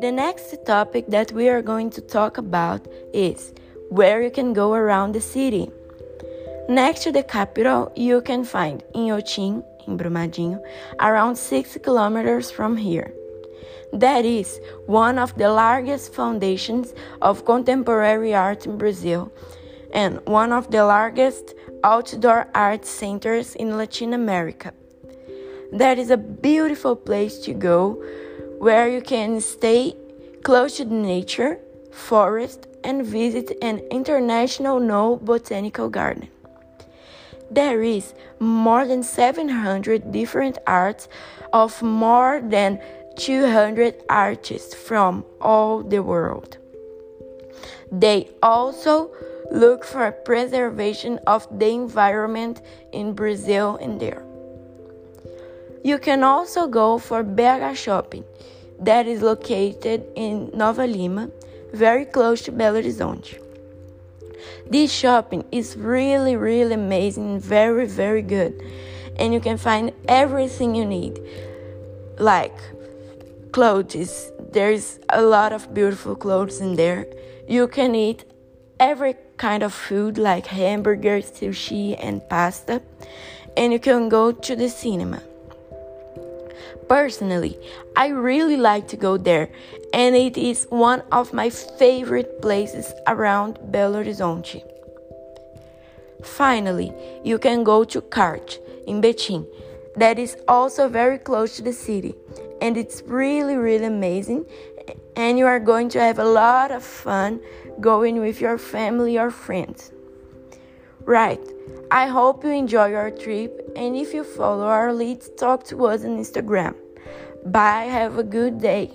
The next topic that we are going to talk about is where you can go around the city. Next to the capital, you can find Inhotim, in Brumadinho, around 6 kilometers from here. That is one of the largest foundations of contemporary art in Brazil and one of the largest outdoor art centers in Latin America. That is a beautiful place to go where you can stay close to the nature, forest, and visit an international no botanical garden. There is more than 700 different arts of more than 200 artists from all the world. They also look for preservation of the environment in Brazil and there. You can also go for BH Shopping, that is located in Nova Lima, very close to Belo Horizonte. This shopping is really, really amazing, very, very good, and you can find everything you need, like clothes. There's a lot of beautiful clothes in there. You can eat every kind of food, like hamburgers, sushi, and pasta, and you can go to the cinema. Personally, I really like to go there, and it is one of my favorite places around Belo Horizonte. Finally, you can go to Carte in Betim, that is also very close to the city, and it's really, really amazing. And you are going to have a lot of fun going with your family or friends. Right. I hope you enjoy your trip and if you follow our leads, talk to us on Instagram. Bye, have a good day.